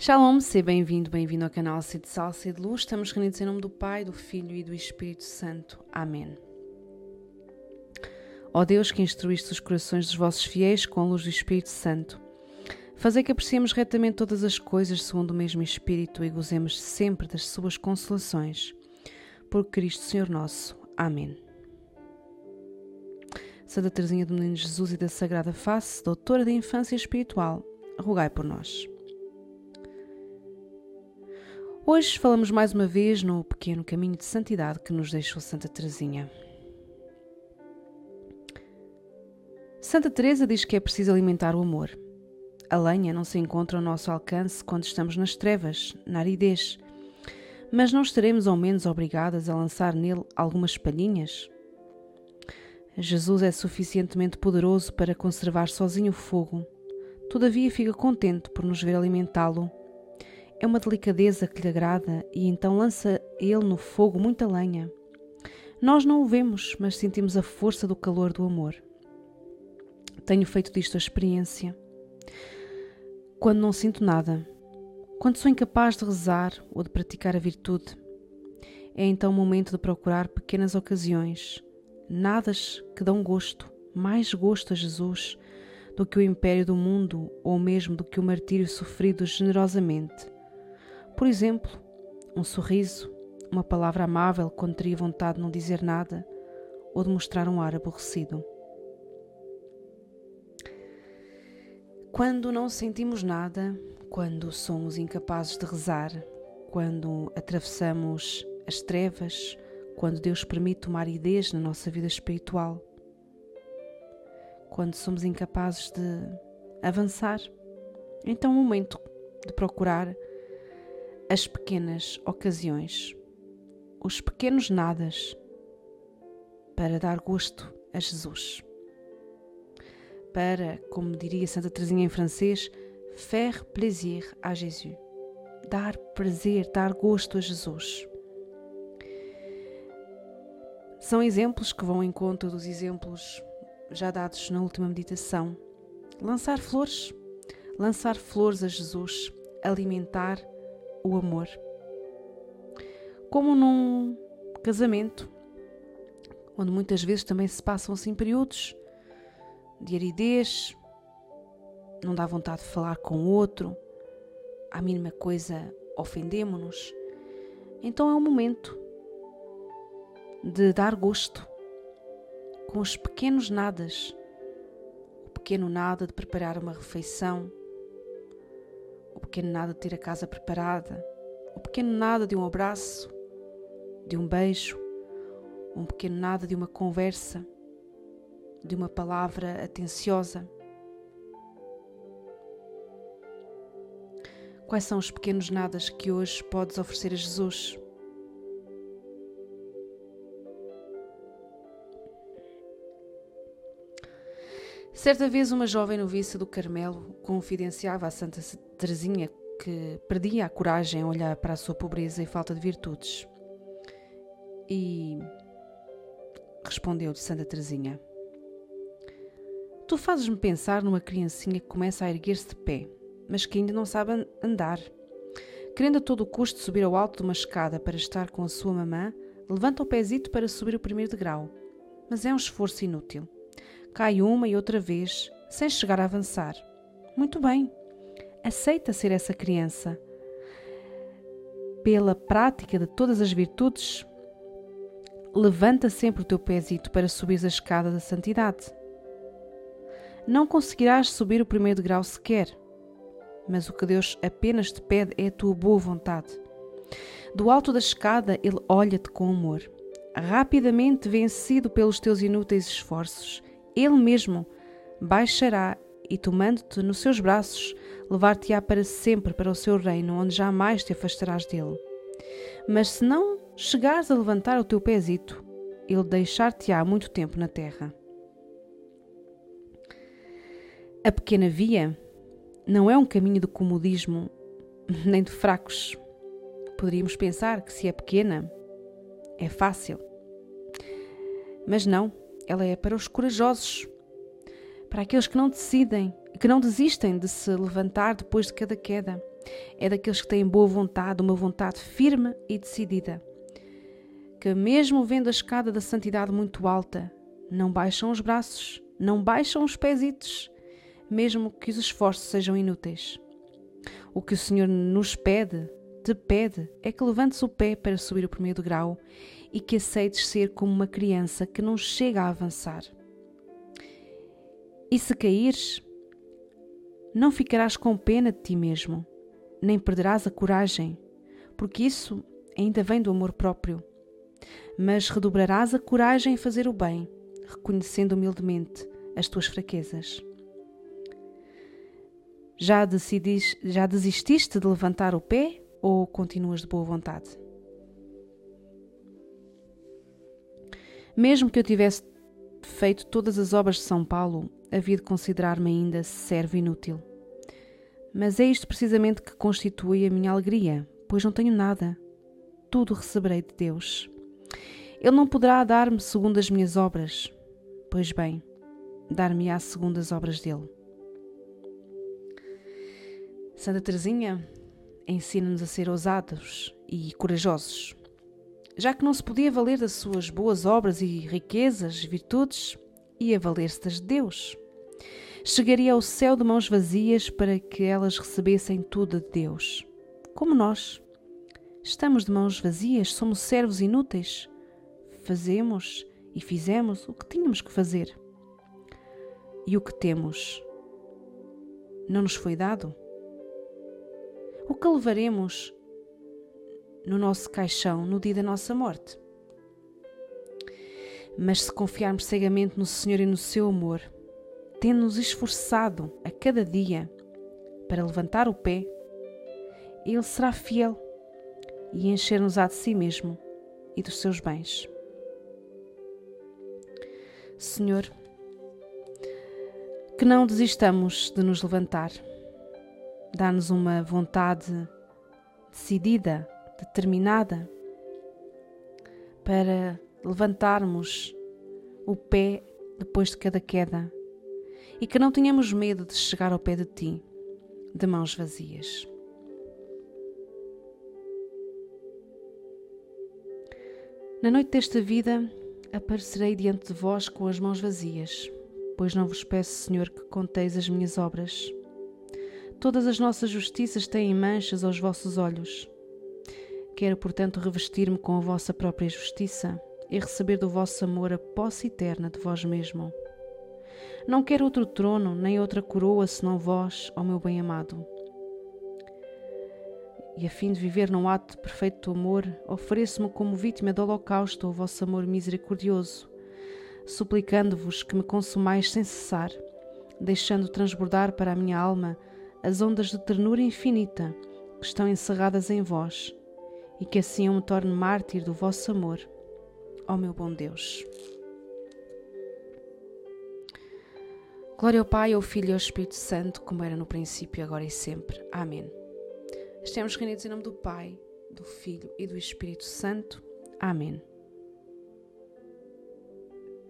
Shalom, seja bem-vindo, bem-vindo ao canal Cid de Sal, Cid de Luz. Estamos reunidos em nome do Pai, do Filho e do Espírito Santo. Amém. Ó Deus que instruíste os corações dos vossos fiéis com a luz do Espírito Santo, fazei que apreciemos retamente todas as coisas segundo o mesmo Espírito e gozemos sempre das suas consolações. Por Cristo Senhor nosso. Amém. Santa Teresinha do Menino Jesus e da Sagrada Face, doutora da Infância Espiritual, rogai por nós. Hoje falamos mais uma vez no pequeno caminho de santidade que nos deixou Santa Teresinha. Santa Teresa diz que é preciso alimentar o amor. A lenha não se encontra ao nosso alcance quando estamos nas trevas, na aridez, mas não estaremos ao menos obrigadas a lançar nele algumas palhinhas? Jesus é suficientemente poderoso para conservar sozinho o fogo, todavia fica contente por nos ver alimentá-lo é uma delicadeza que lhe agrada e então lança ele no fogo muita lenha. Nós não o vemos, mas sentimos a força do calor do amor. Tenho feito disto a experiência. Quando não sinto nada, quando sou incapaz de rezar ou de praticar a virtude, é então o momento de procurar pequenas ocasiões, nadas que dão gosto, mais gosto a Jesus do que o império do mundo ou mesmo do que o martírio sofrido generosamente por exemplo, um sorriso, uma palavra amável quando teria vontade de não dizer nada ou de mostrar um ar aborrecido. Quando não sentimos nada, quando somos incapazes de rezar, quando atravessamos as trevas, quando Deus permite uma aridez na nossa vida espiritual, quando somos incapazes de avançar, então é o momento de procurar as pequenas ocasiões, os pequenos nadas, para dar gosto a Jesus. Para, como diria Santa Teresinha em francês, faire plaisir à Jésus. Dar prazer, dar gosto a Jesus. São exemplos que vão em conta dos exemplos já dados na última meditação. Lançar flores, lançar flores a Jesus, alimentar o amor. Como num casamento, onde muitas vezes também se passam assim períodos de aridez, não dá vontade de falar com o outro, a mínima coisa ofendemos-nos. Então é o momento de dar gosto com os pequenos nadas. O pequeno nada de preparar uma refeição, pequeno nada de ter a casa preparada, o pequeno nada de um abraço, de um beijo, um pequeno nada de uma conversa, de uma palavra atenciosa. Quais são os pequenos nadas que hoje podes oferecer a Jesus? Certa vez, uma jovem noviça do Carmelo confidenciava a Santa Teresinha que perdia a coragem a olhar para a sua pobreza e falta de virtudes. E respondeu-lhe Santa Teresinha: Tu fazes-me pensar numa criancinha que começa a erguer-se de pé, mas que ainda não sabe andar. Querendo a todo custo subir ao alto de uma escada para estar com a sua mamã, levanta o pezito para subir o primeiro degrau, mas é um esforço inútil cai uma e outra vez, sem chegar a avançar. Muito bem, aceita ser essa criança. Pela prática de todas as virtudes, levanta sempre o teu pezito para subir a escada da santidade. Não conseguirás subir o primeiro degrau sequer, mas o que Deus apenas te pede é a tua boa vontade. Do alto da escada, Ele olha-te com amor. Rapidamente vencido pelos teus inúteis esforços, ele mesmo baixará e, tomando-te nos seus braços, levar-te-á para sempre para o seu reino, onde jamais te afastarás dele. Mas se não chegares a levantar o teu pezito, ele deixar-te-á muito tempo na terra. A pequena via não é um caminho de comodismo nem de fracos. Poderíamos pensar que se é pequena, é fácil. Mas não ela é para os corajosos, para aqueles que não decidem, que não desistem de se levantar depois de cada queda, É daqueles que têm boa vontade, uma vontade firme e decidida. Que, mesmo vendo a escada da santidade muito alta, não baixam os braços, não baixam os pezitos, mesmo que os esforços sejam inúteis. O que o Senhor nos pede, te pede, é que levantes o pé para subir o primeiro grau e que aceites ser como uma criança que não chega a avançar. E se caíres, não ficarás com pena de ti mesmo, nem perderás a coragem, porque isso ainda vem do amor próprio. Mas redobrarás a coragem em fazer o bem, reconhecendo humildemente as tuas fraquezas. Já, decidis, já desististe de levantar o pé ou continuas de boa vontade? Mesmo que eu tivesse feito todas as obras de São Paulo, havia de considerar-me ainda servo inútil. Mas é isto precisamente que constitui a minha alegria, pois não tenho nada. Tudo receberei de Deus. Ele não poderá dar-me segundo as minhas obras. Pois bem, dar-me-á segundo as obras dele. Santa Teresinha ensina-nos a ser ousados e corajosos. Já que não se podia valer das suas boas obras e riquezas, virtudes, ia valer-se das de Deus. Chegaria ao céu de mãos vazias para que elas recebessem tudo de Deus. Como nós. Estamos de mãos vazias, somos servos inúteis. Fazemos e fizemos o que tínhamos que fazer. E o que temos não nos foi dado? O que levaremos no nosso caixão no dia da nossa morte. Mas se confiarmos cegamente no Senhor e no seu amor, tendo-nos esforçado a cada dia para levantar o pé, Ele será fiel e encher-nos-á de si mesmo e dos seus bens. Senhor, que não desistamos de nos levantar dá-nos uma vontade decidida, determinada, para levantarmos o pé depois de cada queda e que não tenhamos medo de chegar ao pé de Ti de mãos vazias. Na noite desta vida aparecerei diante de vós com as mãos vazias, pois não vos peço, Senhor, que conteis as minhas obras Todas as nossas justiças têm manchas aos vossos olhos. Quero, portanto, revestir-me com a vossa própria justiça e receber do vosso amor a posse eterna de vós mesmo. Não quero outro trono, nem outra coroa, senão vós, ó meu bem-amado. E a fim de viver num ato de perfeito amor, ofereço-me como vítima do holocausto ao vosso amor misericordioso, suplicando-vos que me consumais sem cessar, deixando transbordar para a minha alma as ondas de ternura infinita que estão encerradas em vós, e que assim eu me torne mártir do vosso amor, ó meu bom Deus. Glória ao Pai, ao Filho e ao Espírito Santo, como era no princípio, agora e sempre. Amém. Estamos reunidos em nome do Pai, do Filho e do Espírito Santo. Amém.